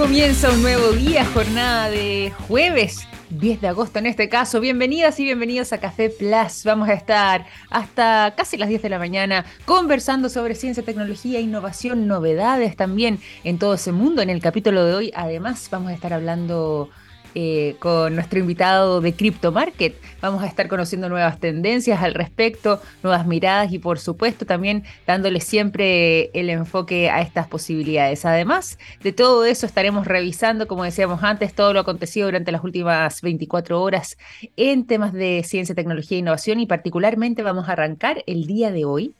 Comienza un nuevo día, jornada de jueves 10 de agosto en este caso. Bienvenidas y bienvenidos a Café Plus. Vamos a estar hasta casi las 10 de la mañana conversando sobre ciencia, tecnología, innovación, novedades también en todo ese mundo. En el capítulo de hoy, además, vamos a estar hablando eh, con nuestro invitado de Crypto Market. Vamos a estar conociendo nuevas tendencias al respecto, nuevas miradas y por supuesto también dándole siempre el enfoque a estas posibilidades. Además de todo eso estaremos revisando, como decíamos antes, todo lo acontecido durante las últimas 24 horas en temas de ciencia, tecnología e innovación y particularmente vamos a arrancar el día de hoy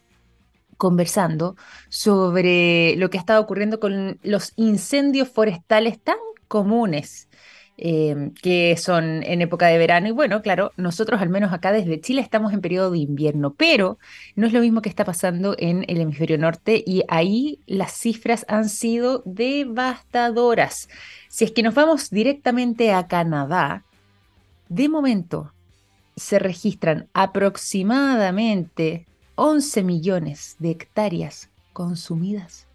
conversando sobre lo que ha estado ocurriendo con los incendios forestales tan comunes Em, que son en época de verano. Y bueno, claro, nosotros al menos acá desde Chile estamos en periodo de invierno, pero no es lo mismo que está pasando en el hemisferio norte y ahí las cifras han sido devastadoras. Si es que nos vamos directamente a Canadá, de momento se registran aproximadamente 11 millones de hectáreas consumidas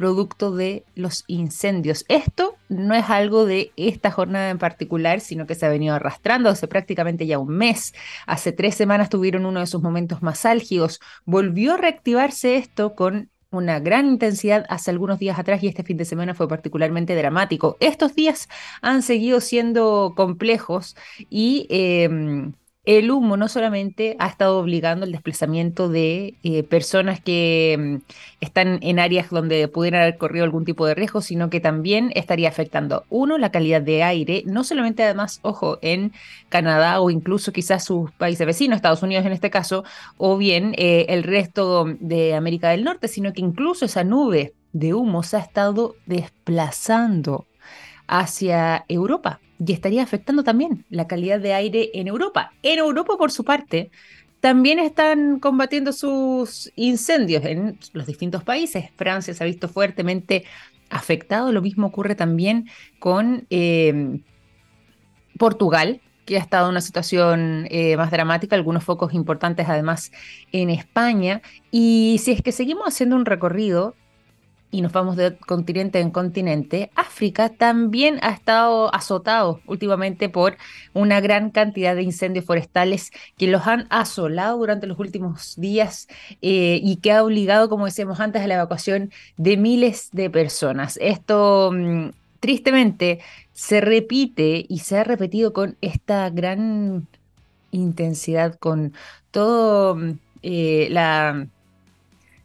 producto de los incendios. Esto no es algo de esta jornada en particular, sino que se ha venido arrastrando hace prácticamente ya un mes. Hace tres semanas tuvieron uno de sus momentos más álgidos. Volvió a reactivarse esto con una gran intensidad hace algunos días atrás y este fin de semana fue particularmente dramático. Estos días han seguido siendo complejos y em, el humo no solamente ha estado obligando el desplazamiento de eh, personas que mm, están en áreas donde pudieran haber corrido algún tipo de riesgo, sino que también estaría afectando, uno, la calidad de aire, no solamente además, ojo, en Canadá o incluso quizás sus países vecinos, Estados Unidos en este caso, o bien eh, el resto de América del Norte, sino que incluso esa nube de humo se ha estado desplazando hacia Europa y estaría afectando también la calidad de aire en Europa. En Europa, por su parte, también están combatiendo sus incendios en los distintos países. Francia se ha visto fuertemente afectado. Lo mismo ocurre también con eh, Portugal, que ha estado en una situación eh, más dramática, algunos focos importantes además en España. Y si es que seguimos haciendo un recorrido, y nos vamos de continente en continente, África también ha estado azotado últimamente por una gran cantidad de incendios forestales que los han asolado durante los últimos días eh, y que ha obligado, como decíamos antes, a la evacuación de miles de personas. Esto, mm, tristemente, se repite y se ha repetido con esta gran intensidad, con todo mm, eh, la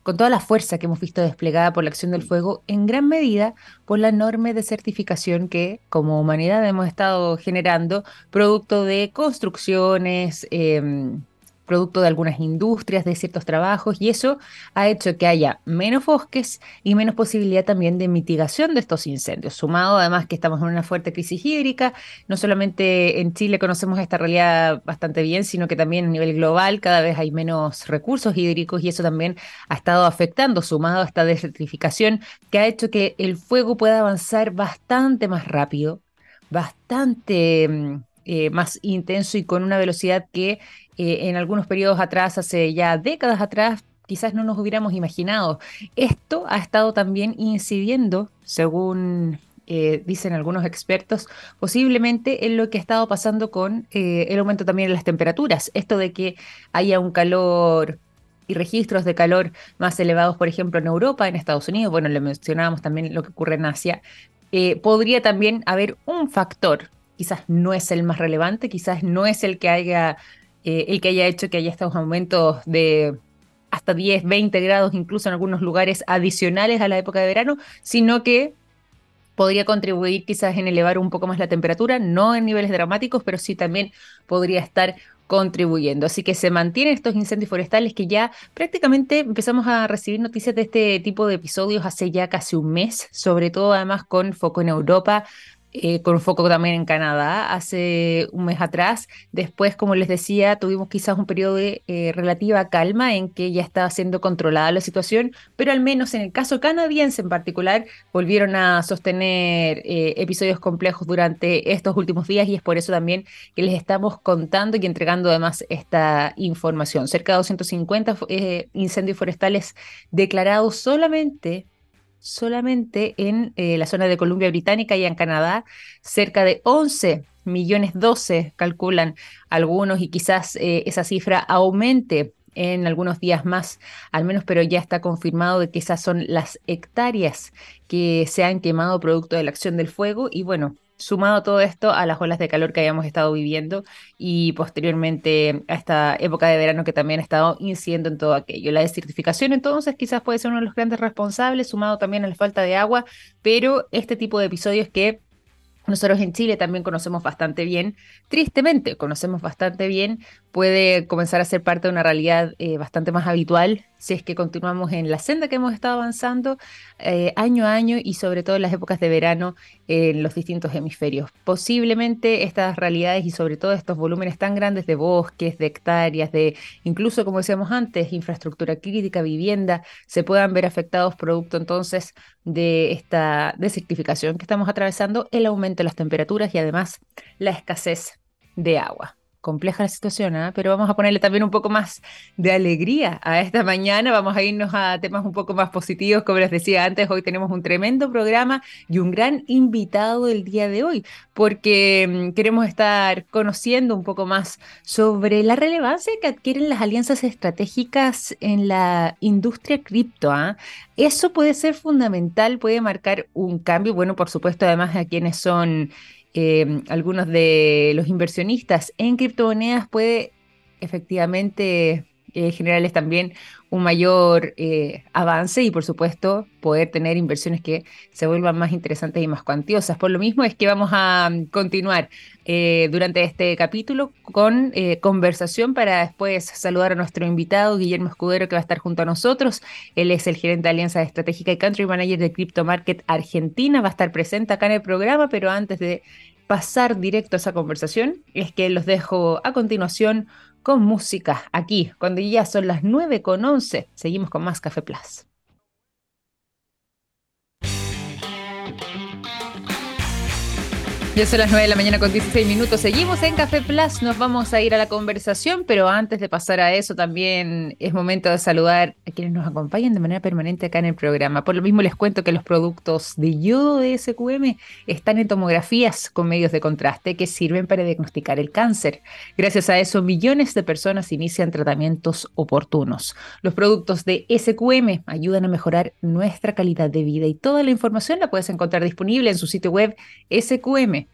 con toda la fuerza que hemos visto desplegada por la acción del fuego, en gran medida por la enorme desertificación que como humanidad hemos estado generando, producto de construcciones, em, producto de algunas industrias, de ciertos trabajos, y eso ha hecho que haya menos bosques y menos posibilidad también de mitigación de estos incendios. Sumado además que estamos en una fuerte crisis hídrica, no solamente en Chile conocemos esta realidad bastante bien, sino que también a nivel global cada vez hay menos recursos hídricos y eso también ha estado afectando, sumado a esta desertificación, que ha hecho que el fuego pueda avanzar bastante más rápido, bastante mm, eh, más intenso y con una velocidad que eh, en algunos periodos atrás, hace ya décadas atrás, quizás no nos hubiéramos imaginado. Esto ha estado también incidiendo, según eh, dicen algunos expertos, posiblemente en lo que ha estado pasando con eh, el aumento también de las temperaturas. Esto de que haya un calor y registros de calor más elevados, por ejemplo, en Europa, en Estados Unidos, bueno, le mencionábamos también lo que ocurre en Asia, podría también haber un factor, quizás no es el más relevante, quizás no es el que haya eh, el que haya hecho que haya estos aumentos de hasta 10, 20 grados, incluso en algunos lugares adicionales a la época de verano, sino que podría contribuir quizás en elevar un poco más la temperatura, no en niveles dramáticos, pero sí también podría estar contribuyendo. Así que se mantienen estos incendios forestales que ya prácticamente empezamos a recibir noticias de este tipo de episodios hace ya casi un mes, sobre todo además con foco en Europa, eh, con foco también en Canadá hace un mes atrás. Después, como les decía, tuvimos quizás un periodo de eh, relativa calma en que ya estaba siendo controlada la situación, pero al menos en el caso canadiense en particular, volvieron a sostener eh, episodios complejos durante estos últimos días y es por eso también que les estamos contando y entregando además esta información. Cerca de 250 incendios forestales declarados solamente solamente en eh, la zona de Columbia Británica y en Canadá, cerca de 11 millones 12 calculan algunos y quizás eh, esa cifra aumente en algunos días más, al menos, pero ya está confirmado de que esas son las hectáreas que se han quemado producto de la acción del fuego. Y bueno, sumado todo esto a las olas de calor que habíamos estado viviendo y posteriormente a esta época de verano que también ha estado incidiendo en todo aquello. La desertificación entonces quizás puede ser uno de los grandes responsables, sumado también a la falta de agua, pero este tipo de episodios que nosotros en Chile también conocemos bastante bien, tristemente conocemos bastante bien, puede comenzar a ser parte de una realidad eh, bastante más habitual si es que continuamos en la senda que hemos estado avanzando eh, año a año y sobre todo en las épocas de verano en los distintos hemisferios. Posiblemente estas realidades y sobre todo estos volúmenes tan grandes de bosques, de hectáreas, de incluso como decíamos antes, infraestructura crítica, vivienda, se puedan ver afectados producto entonces de esta desertificación que estamos atravesando, el aumento de las temperaturas y además la escasez de agua compleja la situación, ¿ah? pero vamos a ponerle también un poco más de alegría a esta mañana. Vamos a irnos a temas un poco más positivos. Como les decía antes, hoy tenemos un tremendo programa y un gran invitado el día de hoy, porque mm, queremos estar conociendo un poco más sobre la relevancia que adquieren las alianzas estratégicas en la industria cripto. ¿ah? Eso puede ser fundamental, puede marcar un cambio. Bueno, por supuesto, además a quienes son Em, algunos de los inversionistas en criptomonedas puede efectivamente eh, generarles también un mayor eh, avance y por supuesto poder tener inversiones que se vuelvan más interesantes y más cuantiosas. Por lo mismo es que vamos a mm, continuar eh, durante este capítulo con conversación para después saludar a nuestro invitado Guillermo Escudero que va a estar junto a nosotros. Él es el gerente de Alianza Estratégica y Country Manager de Crypto Market Argentina. Va a estar presente acá en el programa, pero antes de pasar directo a esa conversación es que los dejo a continuación con música aquí, cuando ya son las 9 con 11. Seguimos con más Café Plus. Ya son las 9 de la mañana con 16 minutos. Seguimos en Café Plus, nos vamos a ir a la conversación, pero antes de pasar a eso también es momento de saludar a quienes nos acompañan de manera permanente acá en el programa. Por lo mismo les cuento que los productos de yodo de SQM están en tomografías con medios de contraste que sirven para diagnosticar el cáncer. Gracias a eso, millones de personas inician tratamientos oportunos. Los productos de SQM ayudan a mejorar nuestra calidad de vida y toda la información la puedes encontrar disponible en su sitio web SQM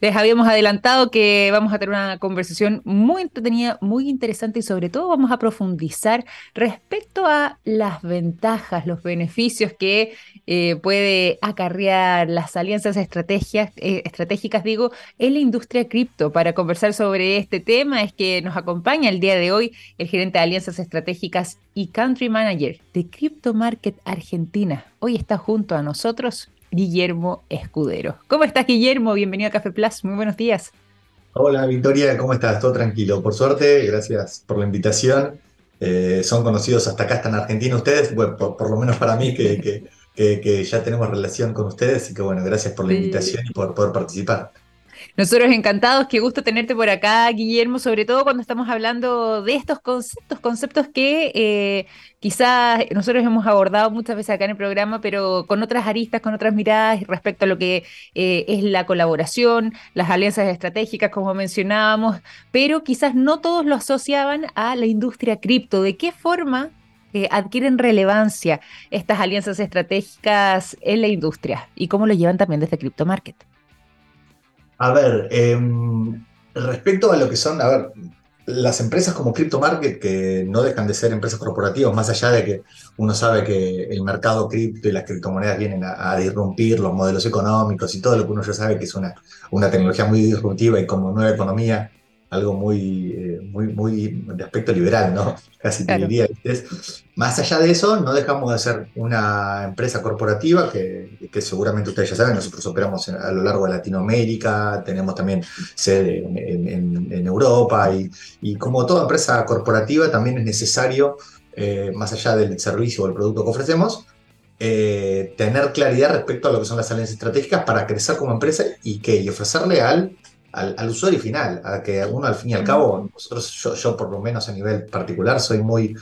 Les habíamos adelantado que vamos a tener una conversación muy entretenida, muy interesante y sobre todo vamos a profundizar respecto a las ventajas, los beneficios que eh, puede acarrear las alianzas eh, estratégicas, digo, en la industria cripto. Para conversar sobre este tema es que nos acompaña el día de hoy el gerente de alianzas estratégicas y country manager de Crypto Market Argentina. Hoy está junto a nosotros Guillermo Escudero. ¿Cómo estás, Guillermo? Bienvenido a Café Plus. Muy buenos días. Hola, Victoria, ¿cómo estás? Todo tranquilo. Por suerte, gracias por la invitación. Eh, son conocidos hasta acá, están en Argentina ustedes, bueno, por, lo menos para mí, que, que, ya tenemos relación con ustedes, y que bueno, gracias por la invitación y por poder participar. Nosotros encantados, qué gusto tenerte por acá, Guillermo, sobre todo cuando estamos hablando de estos conceptos, conceptos que eh, quizás nosotros hemos abordado muchas veces acá en el programa, pero con otras aristas, con otras miradas respecto a lo que eh, es la colaboración, las alianzas estratégicas, como mencionábamos, pero quizás no todos lo asociaban a la industria cripto. ¿De qué forma eh, adquieren relevancia estas alianzas estratégicas en la industria y cómo lo llevan también desde Crypto Market? A ver, em, respecto a lo que son, a ver, las empresas como Crypto Market, que no dejan de ser empresas corporativas, más allá de que uno sabe que el mercado cripto y las criptomonedas vienen a, a, disrumpir los modelos económicos y todo lo que uno ya sabe que es una, una tecnología muy disruptiva y como nueva economía algo muy, eh, muy, muy de aspecto liberal, ¿no? Casi te diría. Más allá de eso, no dejamos de ser una empresa corporativa que, que seguramente ustedes ya saben, nosotros operamos a lo largo de Latinoamérica, tenemos también sede en, en, Europa y, y, como toda empresa corporativa también es necesario, eh, más allá del servicio o el producto que ofrecemos, eh, tener claridad respecto a lo que son las alianzas estratégicas para crecer como empresa y, que, y ofrecerle al al, usuario final, a que uno al fin y al cabo, nosotros, yo, yo, por lo menos a nivel particular soy muy,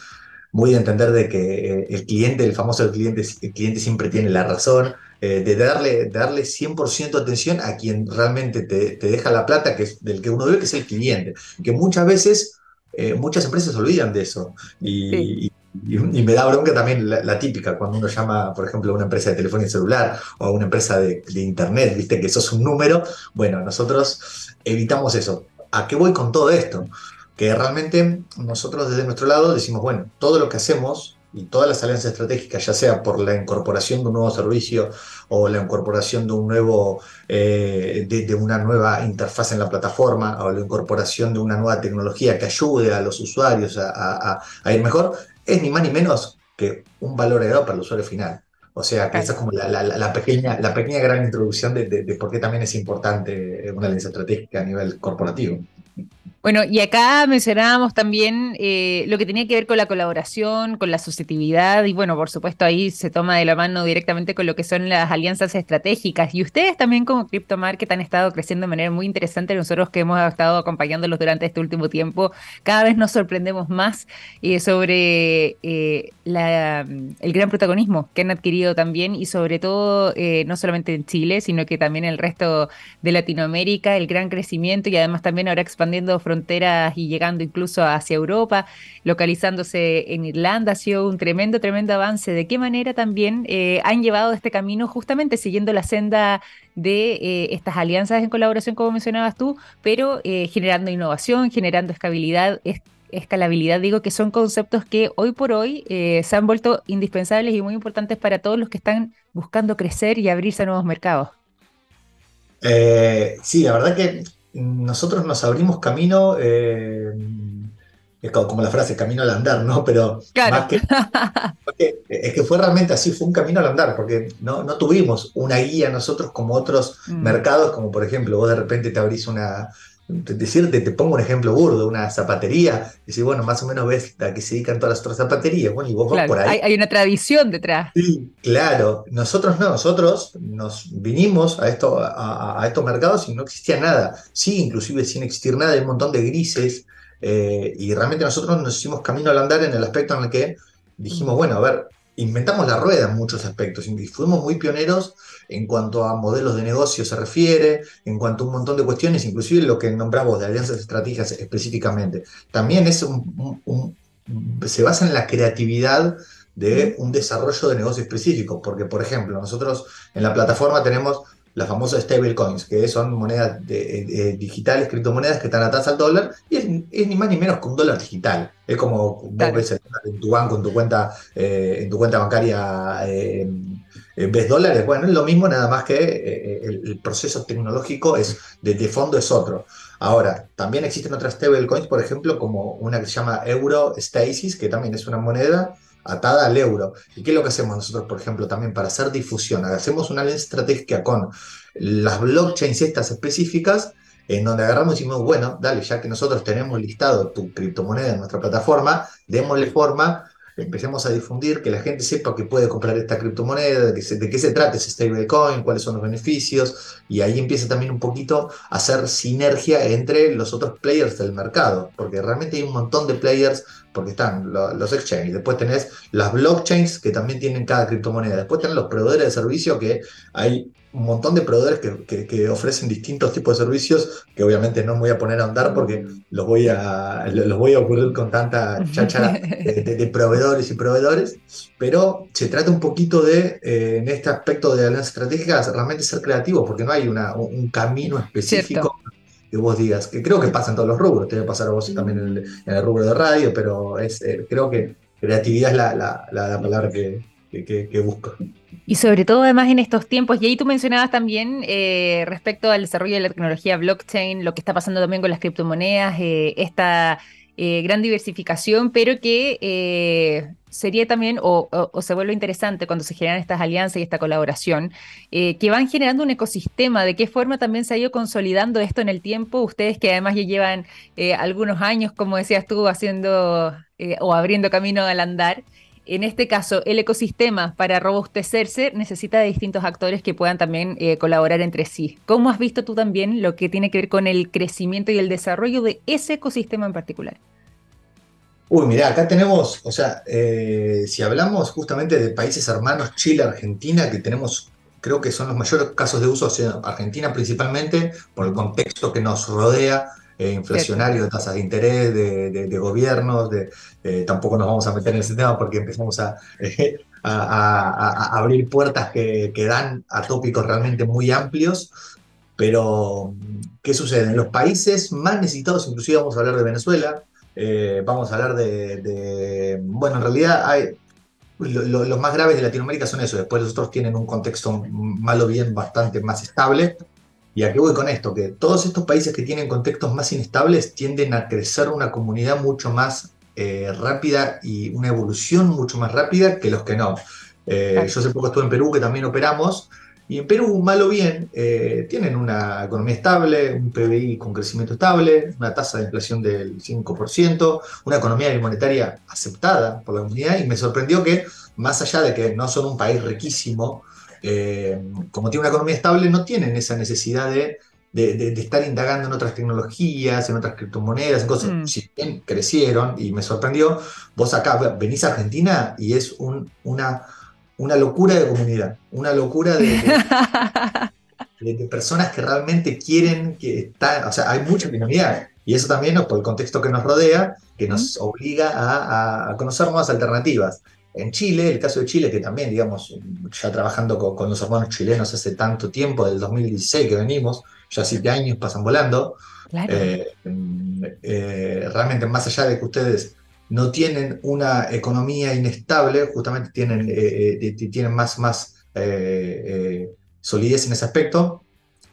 muy de entender de que eh, el cliente, el famoso cliente, el cliente siempre tiene la razón, eh, de darle, darle 100% atención a quien realmente te, deja la plata, que es del que uno ve, que es el cliente, que muchas veces, eh, muchas empresas se olvidan de eso. Y, me da bronca también la, típica, cuando uno llama, por ejemplo, a una empresa de telefonía celular o a una empresa de, de internet, viste que sos un número, bueno, nosotros evitamos eso. ¿A qué voy con todo esto? que realmente nosotros desde nuestro lado decimos, bueno, todo lo que hacemos y todas las alianzas estratégicas, ya sea por la incorporación de un nuevo servicio o la incorporación de un nuevo, eh, de, una nueva interfaz en la plataforma o la incorporación de una nueva tecnología que ayude a los usuarios a, ir mejor, es ni más ni menos que un valor agregado para el usuario final. O sea, que esa es como la, pequeña, la pequeña gran introducción de, de por qué también es importante una alianza estratégica a nivel corporativo. Bueno, y acá mencionábamos también eh, lo que tenía que ver con la colaboración, con la susceptibilidad, y bueno, por supuesto ahí se toma de la mano directamente con lo que son las alianzas estratégicas. Y ustedes también como Crypto Market han estado creciendo de manera muy interesante. Nosotros que hemos estado acompañándolos durante este último tiempo, cada vez nos sorprendemos más eh, sobre eh, el gran protagonismo que han adquirido también y sobre todo no solamente en Chile, sino que también en el resto de Latinoamérica, el gran crecimiento y además también ahora expandiendo fronteras fronteras y llegando incluso hacia Europa, localizándose en Irlanda, ha sido un tremendo, tremendo avance. ¿De qué manera también eh, han llevado este camino justamente siguiendo la senda de eh, estas alianzas en colaboración, como mencionabas tú, pero eh, generando innovación, generando escalabilidad, escalabilidad, digo que son conceptos que hoy por hoy se han vuelto indispensables y muy importantes para todos los que están buscando crecer y abrirse a nuevos mercados. sí, la verdad que nosotros nos abrimos camino, eh, es como, la frase, camino al andar, ¿no? Pero más que, es que fue realmente así, fue un camino al andar, porque no, no tuvimos una guía nosotros como otros mm. mercados, como por ejemplo, vos de repente te abrís una, decirte, te pongo un ejemplo burdo, una zapatería, y si bueno, más o menos ves a que se dedican todas las otras zapaterías, bueno, y vos vas por ahí. Hay, una tradición detrás. Sí, claro. Nosotros no, nosotros nos vinimos a, esto, a, estos mercados y no existía nada. Sí, inclusive sin existir nada, hay un montón de grises, eh, y realmente nosotros nos hicimos camino al andar en el aspecto en el que dijimos, mm. bueno, a ver, inventamos la rueda en muchos aspectos y fuimos muy pioneros en cuanto a modelos de negocio se refiere, en cuanto a un montón de cuestiones, inclusive lo que nombramos de alianzas estratégicas específicamente. También es se basa en la creatividad de un desarrollo de negocio específico, porque por ejemplo, nosotros en la plataforma tenemos las famosas stablecoins, que son monedas digitales, criptomonedas que están atrás al dólar, y es, ni más ni menos que un dólar digital. Es como vos ves en tu banco, en tu cuenta, eh, en tu cuenta bancaria, eh, ves dólares. Bueno, es lo mismo, nada más que eh, el, proceso tecnológico es de, fondo es otro. Ahora, también existen otras stablecoins, por ejemplo, como una que se llama Euro Stasis, que también es una moneda atada al euro. ¿Y qué es lo que hacemos nosotros, por ejemplo, también para hacer difusión? Hacemos una alianza estratégica con las blockchains estas específicas, en donde agarramos y decimos, bueno, dale, ya que nosotros tenemos listado tu criptomoneda en nuestra plataforma, démosle forma, empecemos a difundir, que la gente sepa que puede comprar esta criptomoneda, de, qué se trata ese stablecoin, cuáles son los beneficios, y ahí empieza también un poquito a hacer sinergia entre los otros players del mercado, porque realmente hay un montón de players porque están los exchanges, después tenés las blockchains que también tienen cada criptomoneda, después tenés los proveedores de servicio que hay un montón de proveedores que, ofrecen distintos tipos de servicios que obviamente no me voy a poner a andar porque los voy a, los voy a ocurrir con tanta cháchara de, proveedores y proveedores, pero se trata un poquito de, eh, en este aspecto de alianzas estratégicas, realmente ser creativo porque no hay una, un camino específico que vos digas, que creo que pasa en todos los rubros, te va a pasar a vos también en el, rubro de radio, pero es, eh, creo que creatividad es la, palabra que, busco. Y sobre todo además en estos tiempos, y ahí tú mencionabas también eh, respecto al desarrollo de la tecnología blockchain, lo que está pasando también con las criptomonedas, eh, esta eh, gran diversificación, pero que sería también, o, se vuelve interesante cuando se generan estas alianzas y esta colaboración, eh, que van generando un ecosistema, de qué forma también se ha ido consolidando esto en el tiempo, ustedes que además ya llevan algunos años, como decías tú, haciendo o abriendo camino al andar. En este caso, el ecosistema para robustecerse necesita de distintos actores que puedan también colaborar entre sí. ¿Cómo has visto tú también lo que tiene que ver con el crecimiento y el desarrollo de ese ecosistema en particular? Uy, mirá, acá tenemos, o sea, eh, si hablamos justamente de países hermanos, Chile, Argentina, que tenemos, creo que son los mayores casos de uso, o sea, Argentina principalmente, por el contexto que nos rodea, eh, inflacionario, de tasas de interés, de, gobiernos, de, eh, tampoco nos vamos a meter en ese tema porque empezamos a, a, abrir puertas que, que, dan a tópicos realmente muy amplios. Pero, ¿qué sucede? En los países más necesitados, inclusive vamos a hablar de Venezuela, eh, vamos a hablar de, bueno, en realidad hay, los más graves de Latinoamérica son eso, después los otros tienen un contexto malo bien bastante más estable. ¿Y a qué voy con esto? Que todos estos países que tienen contextos más inestables tienden a crecer una comunidad mucho más eh, rápida y una evolución mucho más rápida que los que no. Eh, yo hace poco estuve en Perú, que también operamos, y en Perú, mal o bien, eh, tienen una economía estable, un PBI con crecimiento estable, una tasa de inflación del 5%, una economía monetaria aceptada por la comunidad, y me sorprendió que, más allá de que no son un país riquísimo, eh, como tiene una economía estable, no tienen esa necesidad de, estar indagando en otras tecnologías, en otras criptomonedas, en cosas. Mm. Si bien crecieron, y me sorprendió, vos acá venís a Argentina y es un, una una locura de comunidad, una locura de, de, personas que realmente quieren que está, o sea, hay mucha comunidad. Y eso también, por el contexto que nos rodea, que nos obliga a, conocer nuevas alternativas. En Chile, el caso de Chile, que también, digamos, ya trabajando con, los hermanos chilenos hace tanto tiempo, del 2016 que venimos, ya siete años pasan volando, eh, eh, realmente más allá de que ustedes no tienen una economía inestable, justamente tienen, eh, eh, tienen más, más eh, solidez en ese aspecto.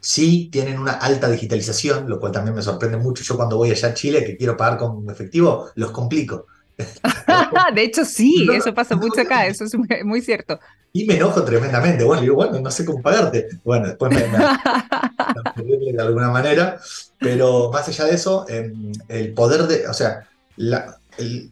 Sí tienen una alta digitalización, lo cual también me sorprende mucho. Yo cuando voy allá a Chile, que quiero pagar con efectivo, los complico. de hecho, sí, eso pasa mucho acá, eso es muy cierto. Y me enojo tremendamente. Bueno, digo, bueno, no sé cómo pagarte. Bueno, después me, me, de alguna manera. Pero más allá de eso, em, el poder de, o sea, la,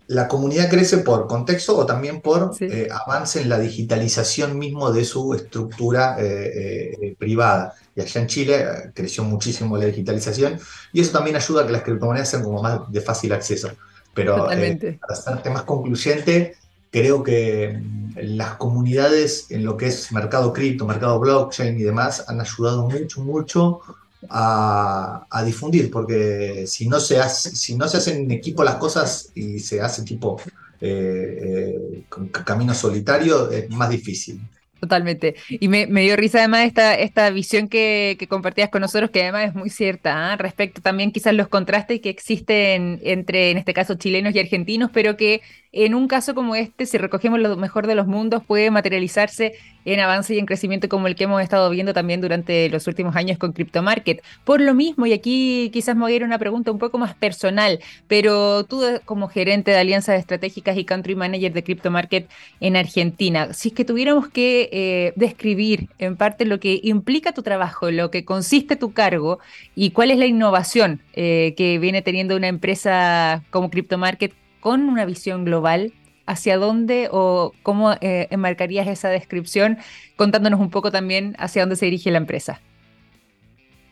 la comunidad crece por contexto o también por eh, avance en la digitalización mismo de su estructura eh, eh, privada. Y allá en Chile creció muchísimo la digitalización y eso también ayuda a que las criptomonedas sean como más de fácil acceso. Pero para ser más concluyente, creo que mm, las comunidades en lo que es mercado cripto, mercado blockchain y demás han ayudado mucho, mucho a, difundir, porque si no, se hace, si no se hacen en equipo las cosas y se hace tipo eh, eh, camino solitario, es más difícil. Totalmente. Y me, dio risa además esta, esta visión que, compartías con nosotros, que además es muy cierta, ¿ah? respecto también quizás los contrastes que existen entre, en este caso, chilenos y argentinos, pero que en un caso como este, si recogemos lo mejor de los mundos, puede materializarse en avance y en crecimiento como el que hemos estado viendo también durante los últimos años con CryptoMarket. Por lo mismo, y aquí quizás me voy a ir una pregunta un poco más personal, pero tú como gerente de alianzas estratégicas y country manager de CryptoMarket en Argentina, si es que tuviéramos que eh, describir en parte lo que implica tu trabajo, lo que consiste tu cargo y cuál es la innovación eh, que viene teniendo una empresa como CryptoMarket con una visión global? ¿Hacia dónde o cómo eh, enmarcarías esa descripción contándonos un poco también hacia dónde se dirige la empresa?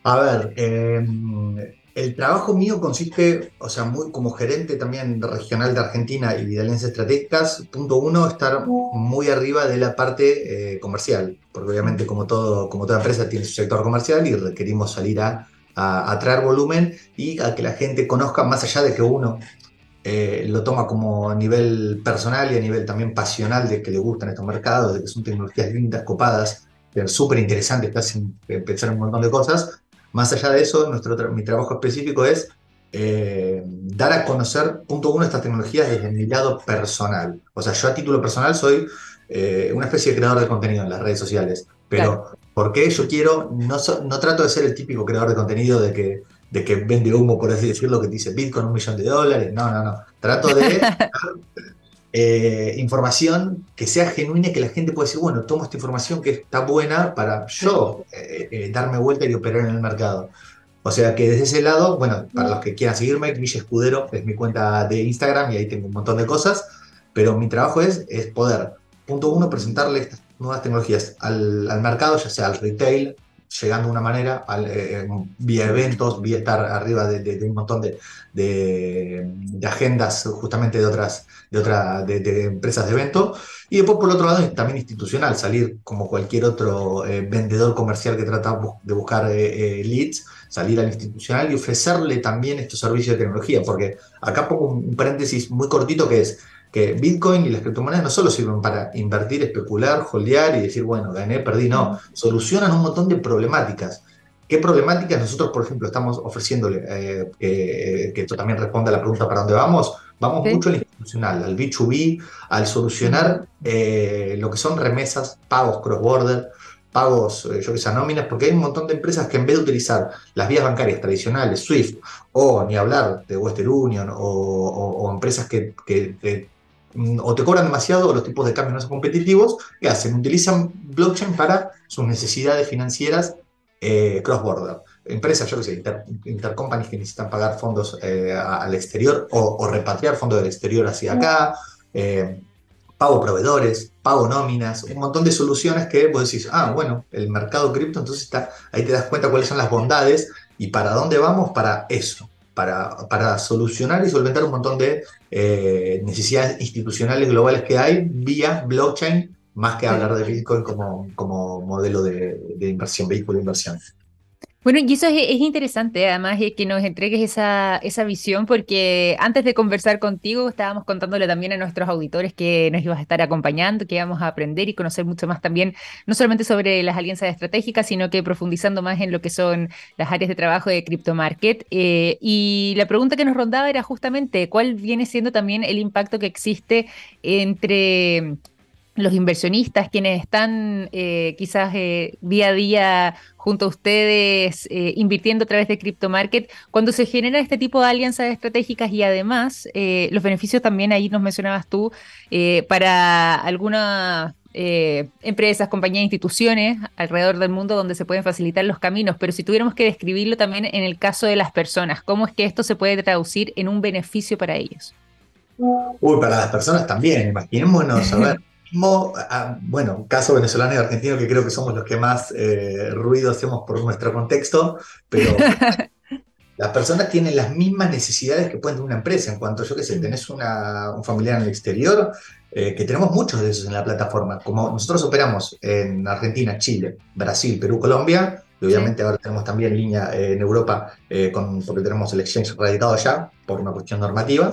A ver, em, el trabajo mío consiste, o sea, muy como gerente también regional de Argentina y alianzas estratégicas, punto uno, estar muy arriba de la parte eh, comercial, porque obviamente como toda empresa tiene su sector comercial y requerimos salir a, a, a traer volumen y a que la gente conozca más allá de que uno eh, lo toma como a nivel personal y a nivel también pasional de que le gustan estos mercados, de que son tecnologías lindas, copadas, súper interesantes, que hacen pensar en un montón de cosas. Más allá de eso, nuestro mi trabajo específico es eh, dar a conocer, punto uno, estas tecnologías desde mi lado personal. O sea, yo a título personal soy eh, una especie de creador de contenido en las redes sociales, pero ¿por qué yo quiero? No, no trato de ser el típico creador de contenido de que de que vende humo, por así decirlo, que dice Bitcoin un millón de dólares. No, no, no. Trato de eh, información que sea genuina y que la gente pueda decir, bueno, tomo esta información que está buena para yo eh, eh, darme vuelta y operar en el mercado. O sea que desde ese lado, bueno, para los que quieran seguirme, Milla Escudero es mi cuenta de Instagram y ahí tengo un montón de cosas, pero mi trabajo es, es poder, punto uno, presentarle estas nuevas tecnologías al, al mercado, ya sea al retail, llegando de una manera, eh, vía eventos, vía estar arriba de, un montón de, de, agendas justamente de otras, de, otra, de, empresas de eventos. Y después, por otro lado, también institucional, salir como cualquier otro eh, vendedor comercial que trata de buscar eh, leads, salir al institucional y ofrecerle también estos servicios de tecnología. Porque acá pongo un paréntesis muy cortito que es que Bitcoin y las criptomonedas no solo sirven para invertir, especular, holdear y decir, bueno, gané, perdí, no, solucionan un montón de problemáticas. ¿Qué problemáticas nosotros, por ejemplo, estamos ofreciéndole? Eh, eh, que esto también responde a la pregunta para dónde vamos. Vamos mucho al institucional, al B2B, al solucionar eh, lo que son remesas, pagos cross-border, pagos, yo que sé, nóminas, porque hay un montón de empresas que en vez de utilizar las vías bancarias tradicionales, SWIFT, o ni hablar de Western Union, o, empresas que, que, o te cobran demasiado o los tipos de cambio no son competitivos, ¿qué hacen? Utilizan blockchain para sus necesidades financieras eh, cross-border. Empresas, yo que sé, intercompanies que necesitan pagar fondos eh, al exterior o, repatriar fondos del exterior hacia acá, eh, pago proveedores, pago nóminas, un montón de soluciones que vos decís, ah, bueno, el mercado cripto, entonces está, ahí te das cuenta cuáles son las bondades y para dónde vamos para eso para, para solucionar y solventar un montón de eh, necesidades institucionales globales que hay vía blockchain, más que hablar de Bitcoin como, como modelo de, de inversión, vehículo de inversión. Bueno, y eso es, interesante, además, que nos entregues esa, esa visión, porque antes de conversar contigo estábamos contándole también a nuestros auditores que nos ibas a estar acompañando, que íbamos a aprender y conocer mucho más también, no solamente sobre las alianzas estratégicas, sino que profundizando más en lo que son las áreas de trabajo de CryptoMarket. Eh, y la pregunta que nos rondaba era justamente cuál viene siendo también el impacto que existe entre los inversionistas, quienes están eh, quizás eh, día a día junto a ustedes eh, invirtiendo a través de Crypto Market, cuando se genera este tipo de alianzas estratégicas y además los beneficios también ahí nos mencionabas tú para algunas empresas, compañías, instituciones alrededor del mundo donde se pueden facilitar los caminos, pero si tuviéramos que describirlo también en el caso de las personas, ¿cómo es que esto se puede traducir en un beneficio para ellos? Uy, para las personas también, imaginémonos, a ver. Ah, bueno, caso venezolano y argentino, que creo que somos los que más eh, ruido hacemos por nuestro contexto, pero las personas tienen las mismas necesidades que pueden tener una empresa. En cuanto, yo qué sé, tenés una, un familiar en el exterior, eh, que tenemos muchos de esos en la plataforma. Como nosotros operamos en Argentina, Chile, Brasil, Perú, Colombia, y obviamente ahora tenemos también línea en Europa, eh, con, porque tenemos el exchange radicado allá por una cuestión normativa.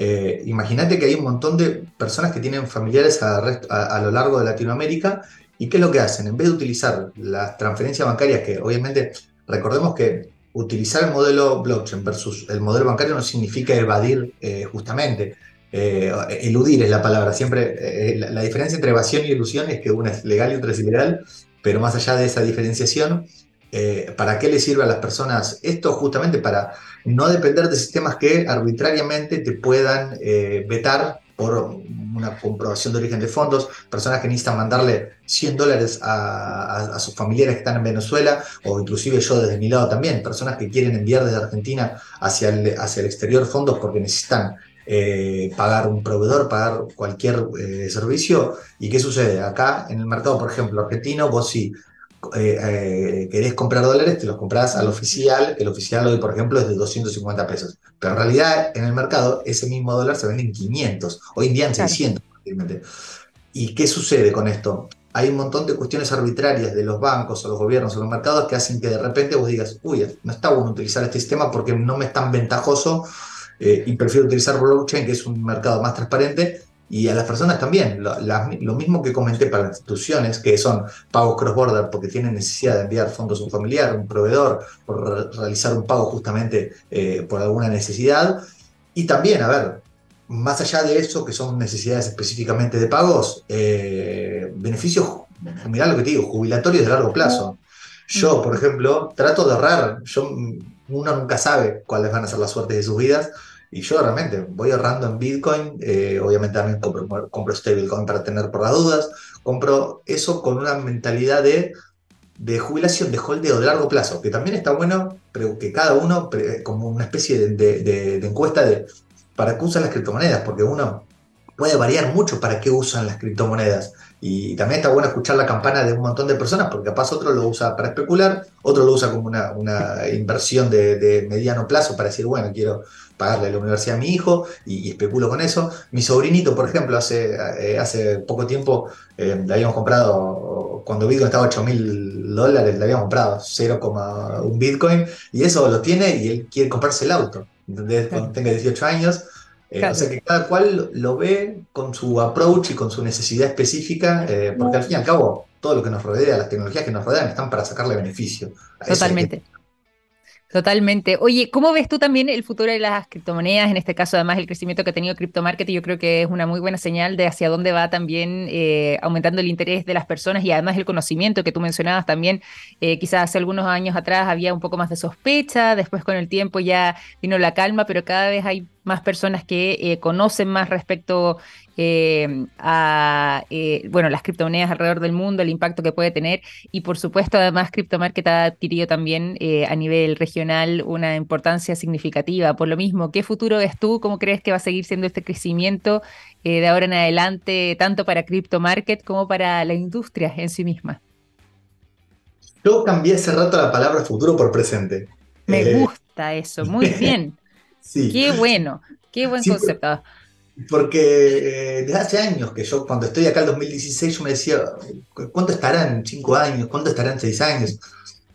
Eh, imagínate que hay un montón de personas que tienen familiares a, lo largo de Latinoamérica y ¿qué es lo que hacen? En vez de utilizar las transferencias bancarias, que obviamente recordemos que utilizar el modelo blockchain versus el modelo bancario no significa evadir eh, justamente. Eh, eludir es la palabra. Siempre la, la, diferencia entre evasión y ilusión es que una es legal y otra es ilegal, pero más allá de esa diferenciación, ¿Para qué le sirve a las personas esto? Justamente para no depender de sistemas que arbitrariamente te puedan eh, vetar por una comprobación de origen de fondos, personas que necesitan mandarle 100 dólares a, sus familiares que están en Venezuela, o inclusive yo desde mi lado también, personas que quieren enviar desde Argentina hacia el, hacia el exterior fondos porque necesitan eh, pagar un proveedor, pagar cualquier servicio. ¿Y qué sucede? Acá en el mercado, por ejemplo, argentino, vos si eh, eh, querés comprar dólares, te los compras al oficial. El oficial hoy, por ejemplo, es de 250 pesos. Pero en realidad, en el mercado, ese mismo dólar se vende en 500. Hoy en día en 600. ¿Y qué sucede con esto? Hay un montón de cuestiones arbitrarias de los bancos o los gobiernos o los mercados que hacen que de repente vos digas, uy, no está bueno utilizar este sistema porque no me es tan ventajoso eh, y prefiero utilizar blockchain, que es un mercado más transparente, y a las personas también. Lo, mismo que comenté para las instituciones, que son pagos cross-border porque tienen necesidad de enviar fondos a un familiar, un proveedor, por realizar un pago justamente eh, por alguna necesidad. Y también, a ver, más allá de eso, que son necesidades específicamente de pagos, eh, beneficios, mirá lo que te digo, jubilatorios de largo plazo. Yo, por ejemplo, trato de ahorrar. Yo, uno nunca sabe cuáles van a ser las suertes de sus vidas. Y yo realmente voy ahorrando en Bitcoin, eh, obviamente también compro, compro stablecoin para tener por las dudas, compro eso con una mentalidad de, de jubilación, de holdeo de largo plazo, que también está bueno, pero que cada uno, como una especie de, de, encuesta de para qué usan las criptomonedas, porque uno puede variar mucho para qué usan las criptomonedas. Y también está bueno escuchar la campana de un montón de personas, porque capaz otro lo usa para especular, otro lo usa como una, una inversión de, mediano plazo para decir, bueno, quiero pagarle la universidad a mi hijo y, especulo con eso. Mi sobrinito, por ejemplo, hace, eh, hace poco tiempo eh, le habíamos comprado, cuando Bitcoin estaba a 8 mil dólares, le habíamos comprado 0,1 Bitcoin y eso lo tiene y él quiere comprarse el auto. Desde cuando tenga 18 años, eh, o sea que cada cual lo ve con su approach y con su necesidad específica, eh, porque al fin y al cabo todo lo que nos rodea, las tecnologías que nos rodean están para sacarle beneficio. Totalmente. Totalmente. Oye, ¿cómo ves tú también el futuro de las criptomonedas? En este caso, además, el crecimiento que ha tenido Crypto Market, yo creo que es una muy buena señal de hacia dónde va también eh, aumentando el interés de las personas y además el conocimiento que tú mencionabas también. Eh, quizás hace algunos años atrás había un poco más de sospecha, después con el tiempo ya vino la calma, pero cada vez hay más personas que eh, conocen más respecto eh, a eh, bueno, las criptomonedas alrededor del mundo, el impacto que puede tener y por supuesto además CryptoMarket ha adquirido también a nivel regional una importancia significativa. Por lo mismo, ¿qué futuro ves tú? ¿Cómo crees que va a seguir siendo este crecimiento de ahora en adelante, tanto para CryptoMarket como para la industria en sí misma? Yo cambié hace rato la palabra futuro por presente. Me gusta eso, muy bien. Sí. Qué bueno, qué buen concepto. Porque eh, desde hace años que yo, cuando estoy acá en 2016, yo me decía, ¿cuánto estarán cinco años? ¿Cuánto estarán seis años?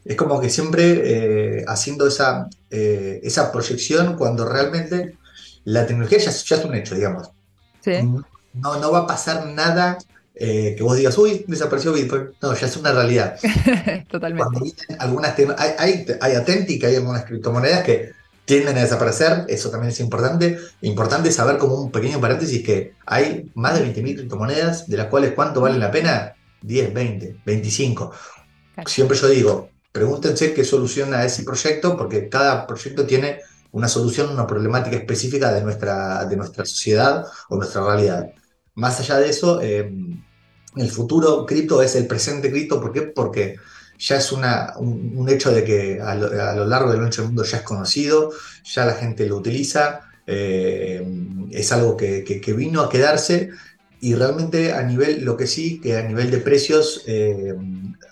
Es como que siempre eh, haciendo esa, eh, esa proyección cuando realmente la tecnología ya, ya es un hecho, digamos. No, no va a pasar nada que vos digas, uy, desapareció Bitcoin. No, ya es una realidad. Totalmente. Cuando algunas hay, hay, hay Authentic, hay algunas criptomonedas que tienden a desaparecer, eso también es importante. Importante saber como un pequeño paréntesis que hay más de 20.000 criptomonedas, de las cuales cuánto valen la pena, 10, 20, 25. Siempre yo digo, pregúntense qué solución a ese proyecto, porque cada proyecto tiene una solución, una problemática específica de nuestra, de nuestra sociedad o nuestra realidad. Más allá de eso, eh, el futuro cripto es el presente cripto, ¿por qué? Porque ya es una, un, hecho de que a lo, largo del ancho del mundo ya es conocido, ya la gente lo utiliza, eh, es algo que, vino a quedarse y realmente a nivel, lo que sí, que a nivel de precios, eh,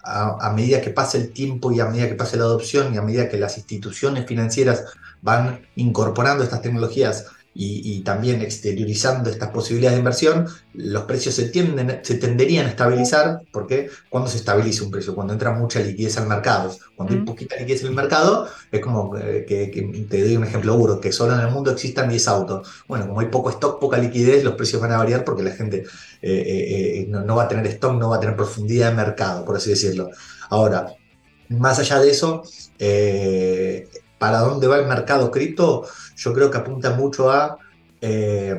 a, medida que pasa el tiempo y a medida que pasa la adopción y a medida que las instituciones financieras van incorporando estas tecnologías y, también exteriorizando estas posibilidades de inversión, los precios se, tienden, se tenderían a estabilizar, porque cuando se estabiliza un precio, cuando entra mucha liquidez al mercado, cuando hay poquita liquidez en el mercado, es como eh, que, te doy un ejemplo duro, que solo en el mundo existan 10 autos. Bueno, como hay poco stock, poca liquidez, los precios van a variar porque la gente eh, eh, no, va a tener stock, no va a tener profundidad de mercado, por así decirlo. Ahora, más allá de eso, para dónde va el mercado cripto, yo creo que apunta mucho a, eh,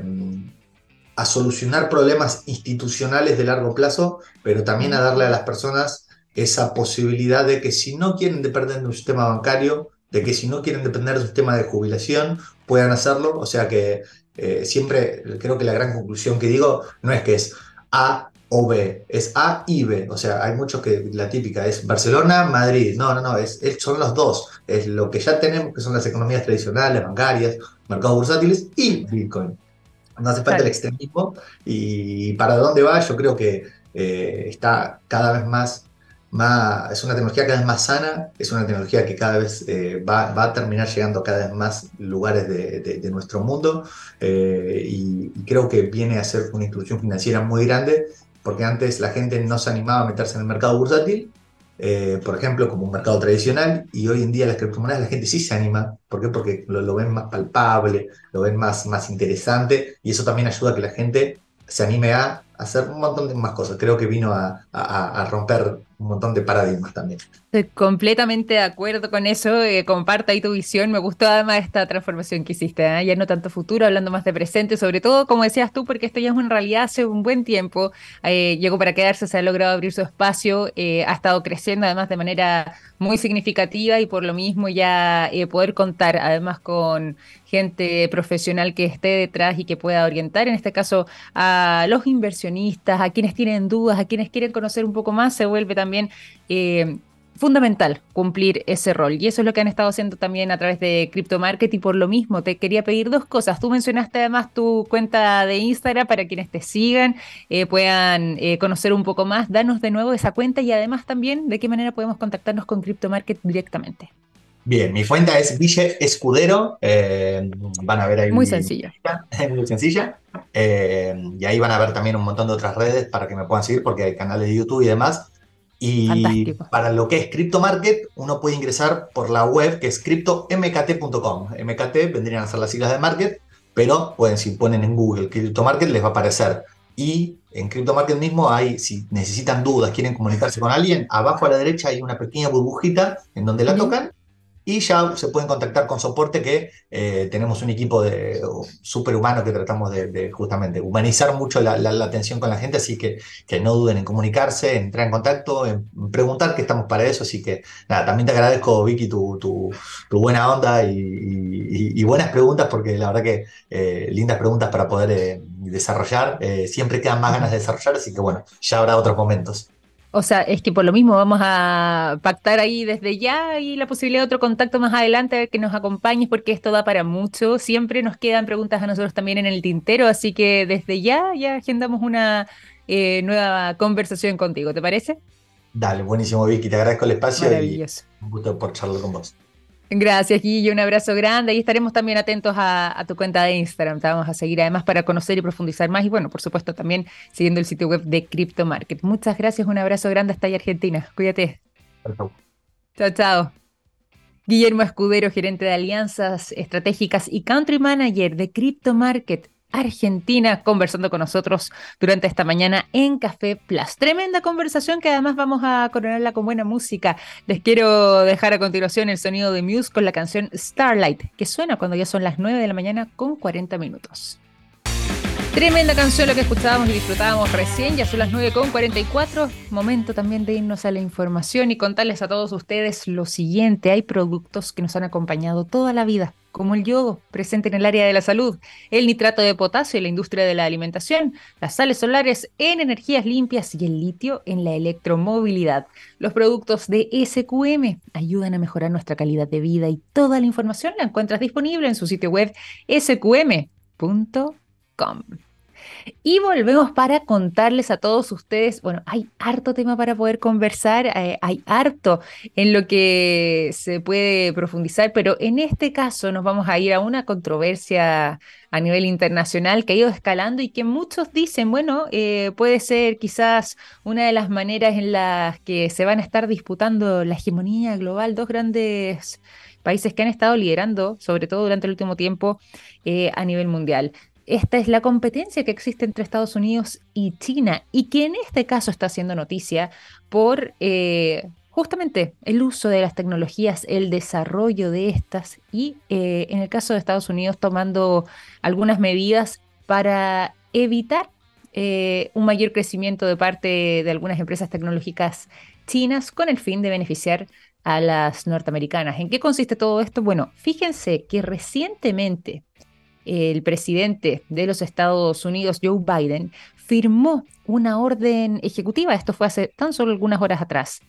a solucionar problemas institucionales de largo plazo, pero también a darle a las personas esa posibilidad de que si no quieren depender de un sistema bancario, de que si no quieren depender de un sistema de jubilación, puedan hacerlo. O sea que eh, siempre creo que la gran conclusión que digo no es que es A o B, es A y B. O sea, hay muchos que la típica es Barcelona, Madrid. No, no, no, es, son los dos. Es lo que ya tenemos, que son las economías tradicionales, bancarias, mercados bursátiles y Bitcoin. No hace falta el extremismo. Y para dónde va, yo creo que eh, está cada vez más, más, es una tecnología cada vez más sana, es una tecnología que cada vez eh, va, va, a terminar llegando a cada vez más lugares de, de, nuestro mundo eh, y, y, creo que viene a ser una institución financiera muy grande porque antes la gente no se animaba a meterse en el mercado bursátil, eh, por ejemplo, como un mercado tradicional, y hoy en día las criptomonedas la gente sí se anima. ¿Por qué? Porque lo, ven más palpable, lo ven más, más interesante, y eso también ayuda a que la gente se anime a hacer un montón de más cosas. Creo que vino a, a romper un montón de paradigmas también. Estoy completamente de acuerdo con eso, eh, comparta ahí tu visión, me gustó además esta transformación que hiciste, ¿eh? ya no tanto futuro, hablando más de presente, sobre todo, como decías tú, porque esto ya es una realidad hace un buen tiempo, eh, llegó para quedarse, se ha logrado abrir su espacio, eh, ha estado creciendo además de manera muy significativa y por lo mismo ya poder contar además con gente profesional que esté detrás y que pueda orientar, en este caso, a los inversionistas, a quienes tienen dudas, a quienes quieren conocer un poco más, se vuelve también eh, fundamental cumplir ese rol. Y eso es lo que han estado haciendo también a través de Crypto Market. Y por lo mismo, te quería pedir dos cosas. Tú mencionaste además tu cuenta de Instagram para quienes te sigan, eh, puedan eh, conocer un poco más. Danos de nuevo esa cuenta y además también de qué manera podemos contactarnos con Crypto Market directamente. Bien, mi cuenta es Ville Escudero. Eh, van a ver ahí. Muy sencilla. Muy sencilla. y ahí van a ver también un montón de otras redes para que me puedan seguir porque hay canales de YouTube y demás. Y para lo que es Crypto Market, uno puede ingresar por la web que es cryptomkt.com. MKT vendrían a ser las siglas de market, pero pueden, si ponen en Google Crypto Market, les va a aparecer. Y en Crypto Market mismo hay, si necesitan dudas, quieren comunicarse con alguien, abajo a la derecha hay una pequeña burbujita en donde la tocan y ya se pueden contactar con soporte que eh, tenemos un equipo de superhumano que tratamos de, justamente humanizar mucho la, atención con la gente, así que, que no duden en comunicarse, en entrar en contacto, en preguntar que estamos para eso, así que nada, también te agradezco Vicky tu, tu, buena onda y, buenas preguntas, porque la verdad que eh, lindas preguntas para poder eh, desarrollar, siempre quedan más ganas de desarrollar, así que bueno, ya habrá otros momentos. O sea, es que por lo mismo vamos a pactar ahí desde ya y la posibilidad de otro contacto más adelante, que nos acompañes, porque esto da para mucho. Siempre nos quedan preguntas a nosotros también en el tintero, así que desde ya ya agendamos una eh, nueva conversación contigo, ¿te parece? Dale, buenísimo, Vicky, te agradezco el espacio y un gusto por charlar con vos. Gracias, Guille. Un abrazo grande y estaremos también atentos a, tu cuenta de Instagram. Te vamos a seguir además para conocer y profundizar más. Y bueno, por supuesto, también siguiendo el sitio web de Crypto Market. Muchas gracias. Un abrazo grande hasta ahí, Argentina. Cuídate. Chao, chao. Guillermo Escudero, gerente de alianzas estratégicas y country manager de Crypto Market. Argentina, conversando con nosotros durante esta mañana en Café Plus. Tremenda conversación que además vamos a coronarla con buena música. Les quiero dejar a continuación el sonido de Muse con la canción Starlight, que suena cuando ya son las 9 de la mañana con 40 minutos. Tremenda canción lo que escuchábamos y disfrutábamos recién, ya son las 9.44, momento también de irnos a la información y contarles a todos ustedes lo siguiente, hay productos que nos han acompañado toda la vida, como el yodo, presente en el área de la salud, el nitrato de potasio en la industria de la alimentación, las sales solares en energías limpias y el litio en la electromovilidad. Los productos de SQM ayudan a mejorar nuestra calidad de vida y toda la información la encuentras disponible en su sitio web sqm.com. Y volvemos para contarles a todos ustedes, bueno, hay harto tema para poder conversar, eh, hay harto en lo que se puede profundizar, pero en este caso nos vamos a ir a una controversia a nivel internacional que ha ido escalando y que muchos dicen, bueno, eh, puede ser quizás una de las maneras en las que se van a estar disputando la hegemonía global, dos grandes países que han estado liderando, sobre todo durante el último tiempo, eh, a nivel mundial esta es la competencia que existe entre Estados Unidos y China y que en este caso está haciendo noticia por eh, justamente el uso de las tecnologías, el desarrollo de estas y eh, en el caso de Estados Unidos tomando algunas medidas para evitar eh, un mayor crecimiento de parte de algunas empresas tecnológicas chinas con el fin de beneficiar a las norteamericanas. ¿En qué consiste todo esto? Bueno, fíjense que recientemente el presidente de los Estados Unidos, Joe Biden, firmó una orden ejecutiva, esto fue hace tan solo algunas horas atrás,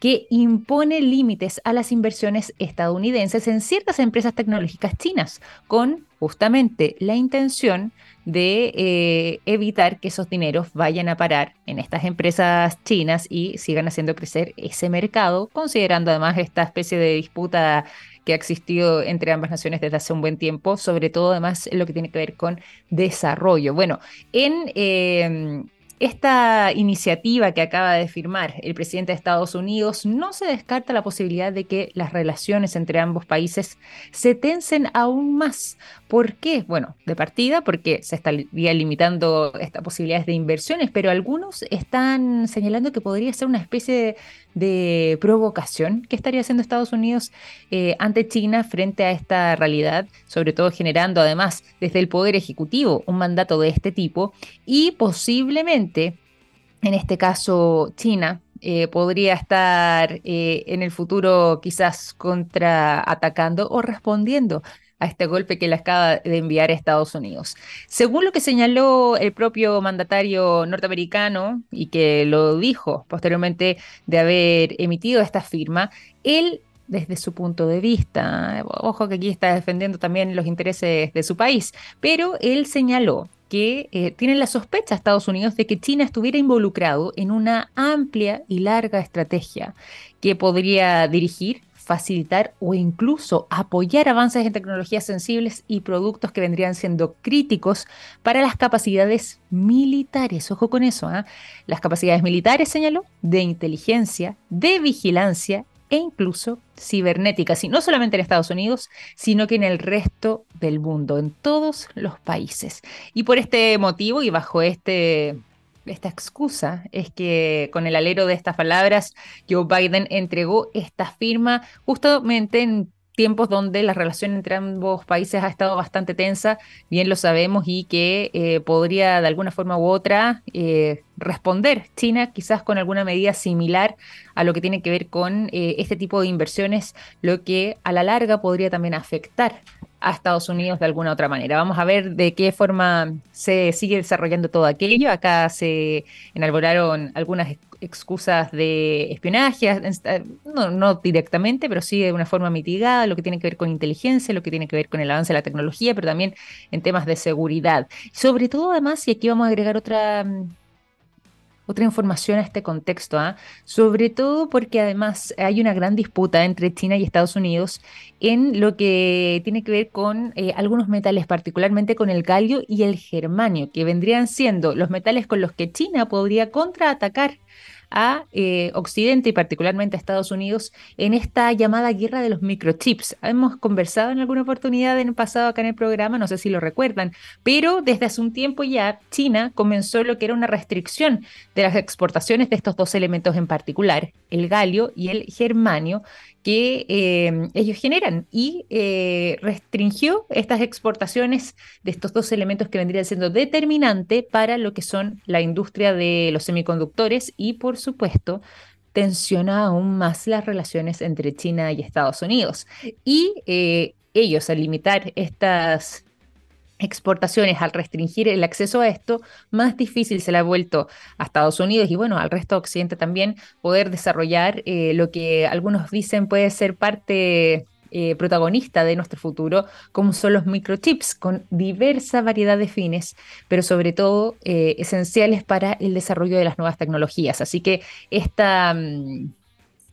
que impone límites a las inversiones estadounidenses en ciertas empresas tecnológicas chinas, con justamente la intención de eh, evitar que esos dineros vayan a parar en estas empresas chinas y sigan haciendo crecer ese mercado, considerando además esta especie de disputa que ha existido entre ambas naciones desde hace un buen tiempo, sobre todo además en lo que tiene que ver con desarrollo. Bueno, en... Eh, esta iniciativa que acaba de firmar el presidente de Estados Unidos no se descarta la posibilidad de que las relaciones entre ambos países se tensen aún más. ¿Por qué? Bueno, de partida porque se estaría limitando estas posibilidades de inversiones, pero algunos están señalando que podría ser una especie de provocación que estaría haciendo Estados Unidos eh, ante China frente a esta realidad, sobre todo generando además desde el Poder Ejecutivo un mandato de este tipo y posiblemente, en este caso China, eh, podría estar eh, en el futuro quizás contraatacando o respondiendo a este golpe que le acaba de enviar a Estados Unidos. Según lo que señaló el propio mandatario norteamericano y que lo dijo posteriormente de haber emitido esta firma, él desde su punto de vista, ojo que aquí está defendiendo también los intereses de su país, pero él señaló que eh, tienen la sospecha Estados Unidos de que China estuviera involucrado en una amplia y larga estrategia que podría dirigir, facilitar o incluso apoyar avances en tecnologías sensibles y productos que vendrían siendo críticos para las capacidades militares. Ojo con eso, ¿ah? las capacidades militares, señaló, de inteligencia, de vigilancia e incluso cibernéticas, y no solamente en Estados Unidos, sino que en el resto del mundo, en todos los países. Y por este motivo y bajo este, esta excusa es que con el alero de estas palabras, Joe Biden entregó esta firma justamente en tiempos donde la relación entre ambos países ha estado bastante tensa, bien lo sabemos, y que eh, podría de alguna forma u otra eh, responder China quizás con alguna medida similar a lo que tiene que ver con eh, este tipo de inversiones, lo que a la larga podría también afectar a Estados Unidos de alguna otra manera. Vamos a ver de qué forma se sigue desarrollando todo aquello. Acá se enalboraron algunas excusas de espionaje, no, no, directamente, pero sí de una forma mitigada, lo que tiene que ver con inteligencia, lo que tiene que ver con el avance de la tecnología, pero también en temas de seguridad. Sobre todo, además, y aquí vamos a agregar otra otra información a este contexto, ¿ah? sobre todo porque además hay una gran disputa entre China y Estados Unidos en lo que tiene que ver con eh, algunos metales, particularmente con el galio y el germanio, que vendrían siendo los metales con los que China podría contraatacar a eh, Occidente y particularmente a Estados Unidos en esta llamada guerra de los microchips. Hemos conversado en alguna oportunidad en el pasado acá en el programa, no sé si lo recuerdan, pero desde hace un tiempo ya China comenzó lo que era una restricción de las exportaciones de estos dos elementos en particular, el galio y el germanio, que eh, ellos generan y eh, restringió estas exportaciones de estos dos elementos que vendrían siendo determinante para lo que son la industria de los semiconductores y por supuesto tensiona aún más las relaciones entre China y Estados Unidos. Y eh, ellos al limitar estas exportaciones, al restringir el acceso a esto, más difícil se le ha vuelto a Estados Unidos y bueno, al resto de Occidente también poder desarrollar eh, lo que algunos dicen puede ser parte eh, protagonista de nuestro futuro, como son los microchips, con diversa variedad de fines, pero sobre todo eh, esenciales para el desarrollo de las nuevas tecnologías. Así que esta... Mm,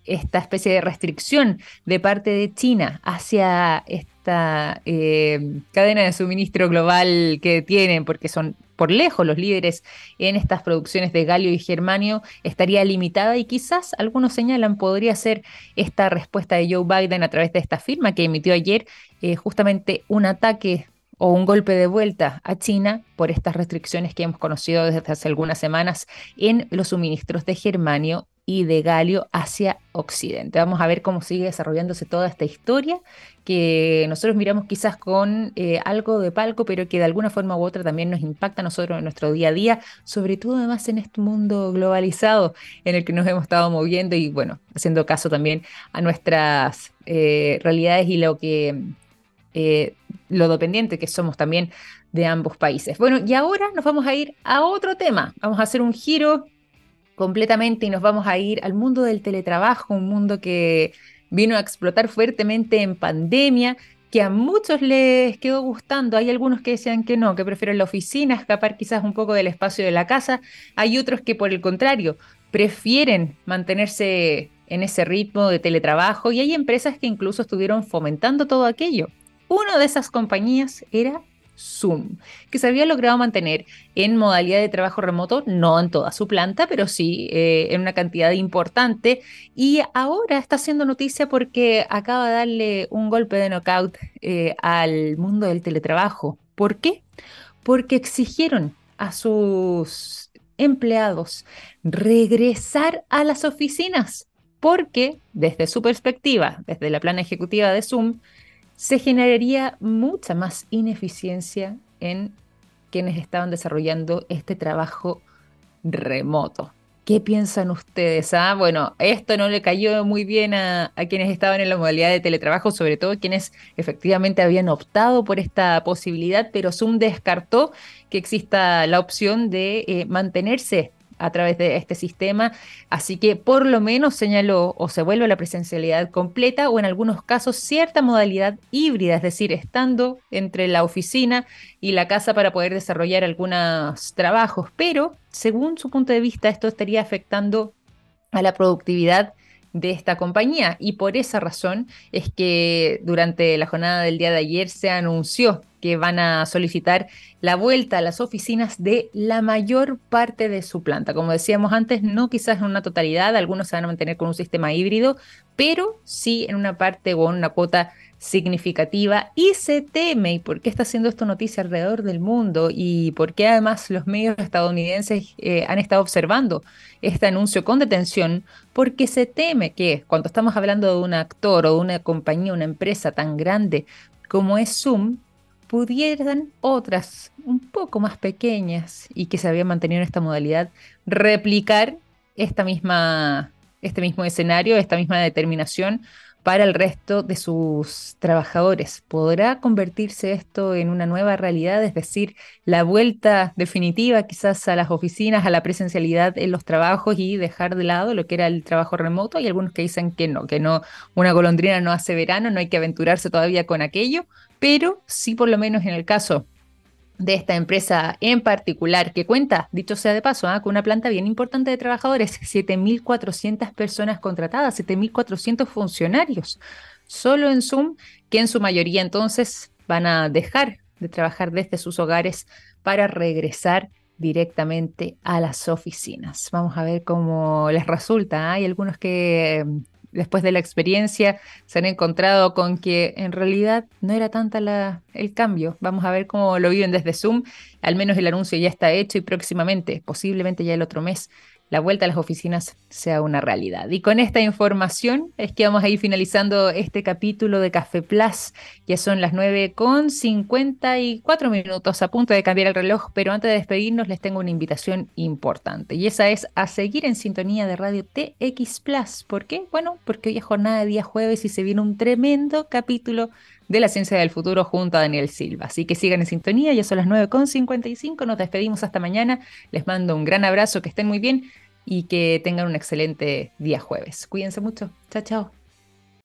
esta especie de restricción de parte de China hacia esta eh, cadena de suministro global que tienen, porque son por lejos los líderes en estas producciones de galio y germanio, estaría limitada y quizás algunos señalan podría ser esta respuesta de Joe Biden a través de esta firma que emitió ayer eh, justamente un ataque o un golpe de vuelta a China por estas restricciones que hemos conocido desde hace algunas semanas en los suministros de germanio y de Galio hacia Occidente. Vamos a ver cómo sigue desarrollándose toda esta historia que nosotros miramos quizás con eh, algo de palco, pero que de alguna forma u otra también nos impacta a nosotros en nuestro día a día, sobre todo además en este mundo globalizado en el que nos hemos estado moviendo y bueno, haciendo caso también a nuestras eh, realidades y lo que eh, lo dependiente que somos también de ambos países. Bueno, y ahora nos vamos a ir a otro tema. Vamos a hacer un giro completamente y nos vamos a ir al mundo del teletrabajo, un mundo que vino a explotar fuertemente en pandemia, que a muchos les quedó gustando. Hay algunos que decían que no, que prefieren la oficina, escapar quizás un poco del espacio de la casa. Hay otros que por el contrario, prefieren mantenerse en ese ritmo de teletrabajo y hay empresas que incluso estuvieron fomentando todo aquello. Una de esas compañías era Zoom, que se había logrado mantener en modalidad de trabajo remoto, no en toda su planta, pero sí eh, en una cantidad importante. Y ahora está haciendo noticia porque acaba de darle un golpe de knockout eh, al mundo del teletrabajo. ¿Por qué? Porque exigieron a sus empleados regresar a las oficinas, porque desde su perspectiva, desde la plana ejecutiva de Zoom, se generaría mucha más ineficiencia en quienes estaban desarrollando este trabajo remoto. ¿Qué piensan ustedes? Ah, bueno, esto no le cayó muy bien a, quienes estaban en la modalidad de teletrabajo, sobre todo quienes efectivamente habían optado por esta posibilidad, pero Zoom descartó que exista la opción de eh, mantenerse a través de este sistema, así que por lo menos señaló o se vuelve la presencialidad completa o en algunos casos cierta modalidad híbrida, es decir, estando entre la oficina y la casa para poder desarrollar algunos trabajos, pero según su punto de vista esto estaría afectando a la productividad de esta compañía. Y por esa razón es que durante la jornada del día de ayer se anunció que van a solicitar la vuelta a las oficinas de la mayor parte de su planta. Como decíamos antes, no quizás en una totalidad, algunos se van a mantener con un sistema híbrido, pero sí en una parte o en una cuota significativa. Y se teme, y por qué está haciendo esto noticia alrededor del mundo y por qué además los medios estadounidenses eh, han estado observando este anuncio con detención, porque se teme que cuando estamos hablando de un actor o de una compañía, una empresa tan grande como es Zoom, pudieran otras un poco más pequeñas y que se habían mantenido en esta modalidad replicar esta misma, este mismo escenario, esta misma determinación para el resto de sus trabajadores. ¿Podrá convertirse esto en una nueva realidad? Es decir, la vuelta definitiva quizás a las oficinas, a la presencialidad en los trabajos y dejar de lado lo que era el trabajo remoto. Hay algunos que dicen que no, que no, una golondrina no hace verano, no hay que aventurarse todavía con aquello, pero sí por lo menos en el caso de esta empresa en particular, que cuenta, dicho sea de paso, ¿ah? con una planta bien importante de trabajadores, 7.400 personas contratadas, 7.400 funcionarios, solo en Zoom, que en su mayoría entonces van a dejar de trabajar desde sus hogares para regresar directamente a las oficinas. Vamos a ver cómo les resulta. ¿ah? Hay algunos que después de la experiencia se han encontrado con que en realidad no era tanta la, el cambio. Vamos a ver cómo lo viven desde Zoom. Al menos el anuncio ya está hecho y próximamente, posiblemente ya el otro mes, la vuelta a las oficinas sea una realidad. Y con esta información es que vamos a ir finalizando este capítulo de Café Plus. Ya son las 9 con 54 minutos, a punto de cambiar el reloj, pero antes de despedirnos les tengo una invitación importante y esa es a seguir en sintonía de Radio TX Plus. ¿Por qué? Bueno, porque hoy es jornada de día jueves y se viene un tremendo capítulo de la ciencia del futuro junto a Daniel Silva. Así que sigan en sintonía, ya son las 9.55, nos despedimos hasta mañana, les mando un gran abrazo, que estén muy bien y que tengan un excelente día jueves. Cuídense mucho, chao, chao.